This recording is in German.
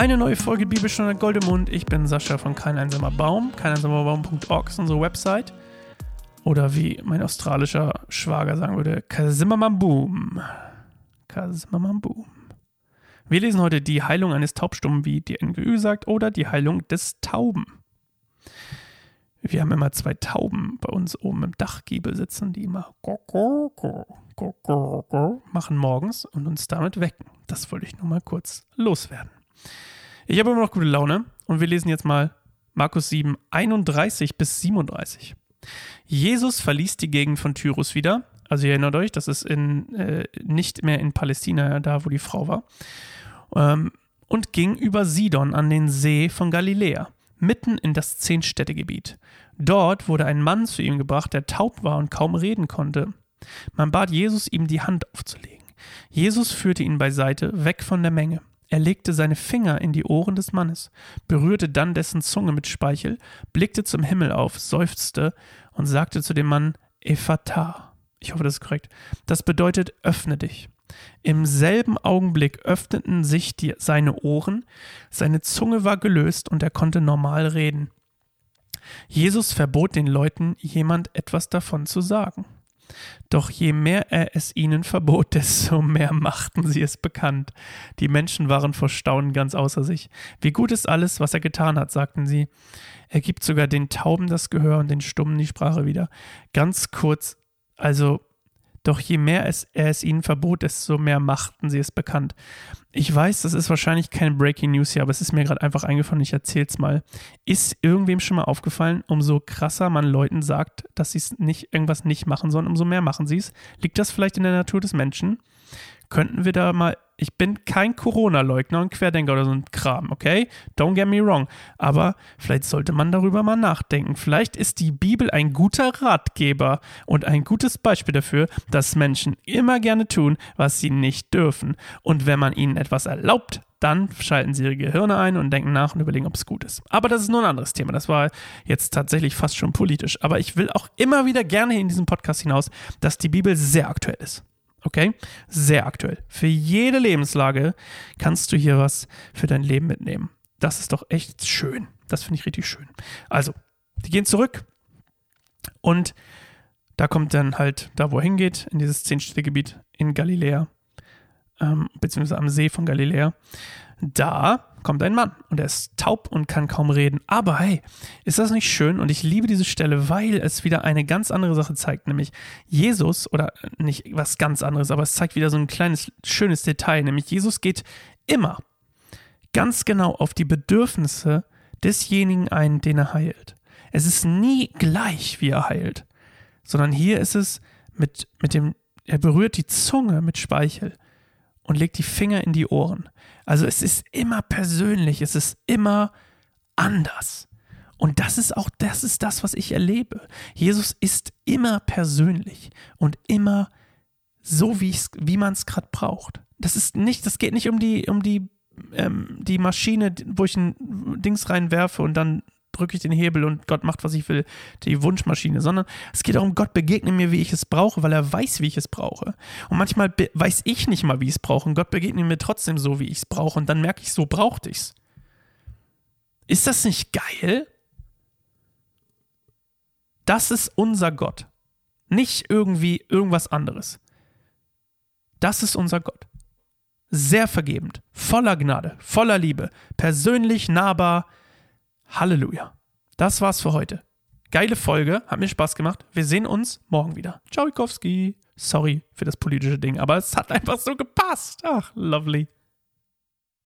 Eine neue Folge Bibelstunde Goldemund. Ich bin Sascha von Kein einsamer Baum. Keineinsamerbaum.org ist unsere Website. Oder wie mein australischer Schwager sagen würde, Kasimamamboom. Kasimamamboom. Wir lesen heute die Heilung eines Taubstummen, wie die NGÜ sagt, oder die Heilung des Tauben. Wir haben immer zwei Tauben bei uns oben im Dachgiebel sitzen, die immer machen morgens und uns damit wecken. Das wollte ich nur mal kurz loswerden. Ich habe immer noch gute Laune und wir lesen jetzt mal Markus 7, 31 bis 37. Jesus verließ die Gegend von Tyrus wieder. Also ihr erinnert euch, das ist in, äh, nicht mehr in Palästina, da wo die Frau war. Ähm, und ging über Sidon an den See von Galiläa mitten in das Zehnstädtegebiet. Dort wurde ein Mann zu ihm gebracht, der taub war und kaum reden konnte. Man bat Jesus, ihm die Hand aufzulegen. Jesus führte ihn beiseite, weg von der Menge. Er legte seine Finger in die Ohren des Mannes, berührte dann dessen Zunge mit Speichel, blickte zum Himmel auf, seufzte und sagte zu dem Mann Ephata. Ich hoffe, das ist korrekt. Das bedeutet, öffne dich. Im selben Augenblick öffneten sich die, seine Ohren, seine Zunge war gelöst und er konnte normal reden. Jesus verbot den Leuten, jemand etwas davon zu sagen. Doch je mehr er es ihnen verbot, desto mehr machten sie es bekannt. Die Menschen waren vor Staunen ganz außer sich. Wie gut ist alles, was er getan hat, sagten sie. Er gibt sogar den Tauben das Gehör und den Stummen die Sprache wieder. Ganz kurz, also doch je mehr es, er es ihnen verbot, desto mehr machten sie es bekannt. Ich weiß, das ist wahrscheinlich kein Breaking News hier, aber es ist mir gerade einfach eingefallen, ich erzähl's mal. Ist irgendwem schon mal aufgefallen, umso krasser man Leuten sagt, dass sie nicht, irgendwas nicht machen sollen, umso mehr machen sie es? Liegt das vielleicht in der Natur des Menschen? könnten wir da mal. Ich bin kein Corona-Leugner und Querdenker oder so ein Kram, okay? Don't get me wrong. Aber vielleicht sollte man darüber mal nachdenken. Vielleicht ist die Bibel ein guter Ratgeber und ein gutes Beispiel dafür, dass Menschen immer gerne tun, was sie nicht dürfen. Und wenn man ihnen etwas erlaubt, dann schalten sie ihre Gehirne ein und denken nach und überlegen, ob es gut ist. Aber das ist nur ein anderes Thema. Das war jetzt tatsächlich fast schon politisch. Aber ich will auch immer wieder gerne in diesem Podcast hinaus, dass die Bibel sehr aktuell ist. Okay? Sehr aktuell. Für jede Lebenslage kannst du hier was für dein Leben mitnehmen. Das ist doch echt schön. Das finde ich richtig schön. Also, die gehen zurück und da kommt dann halt da, wo er hingeht, in dieses Zehnstädtegebiet in Galiläa, ähm, beziehungsweise am See von Galiläa. Da kommt ein Mann und er ist taub und kann kaum reden. Aber hey, ist das nicht schön? Und ich liebe diese Stelle, weil es wieder eine ganz andere Sache zeigt, nämlich Jesus, oder nicht was ganz anderes, aber es zeigt wieder so ein kleines, schönes Detail, nämlich Jesus geht immer ganz genau auf die Bedürfnisse desjenigen ein, den er heilt. Es ist nie gleich, wie er heilt, sondern hier ist es mit, mit dem, er berührt die Zunge mit Speichel und legt die Finger in die Ohren. Also es ist immer persönlich, es ist immer anders. Und das ist auch, das ist das, was ich erlebe. Jesus ist immer persönlich und immer so, wie, wie man es gerade braucht. Das ist nicht, das geht nicht um die, um die, ähm, die Maschine, wo ich ein Dings reinwerfe und dann drücke ich den Hebel und Gott macht, was ich will, die Wunschmaschine, sondern es geht darum, Gott begegnet mir, wie ich es brauche, weil er weiß, wie ich es brauche. Und manchmal weiß ich nicht mal, wie ich es brauche und Gott begegnet mir trotzdem so, wie ich es brauche und dann merke ich, so brauchte ich es. Ist das nicht geil? Das ist unser Gott. Nicht irgendwie irgendwas anderes. Das ist unser Gott. Sehr vergebend, voller Gnade, voller Liebe, persönlich nahbar, Halleluja. Das war's für heute. Geile Folge, hat mir Spaß gemacht. Wir sehen uns morgen wieder. Ciao, Sorry für das politische Ding, aber es hat einfach so gepasst. Ach, lovely.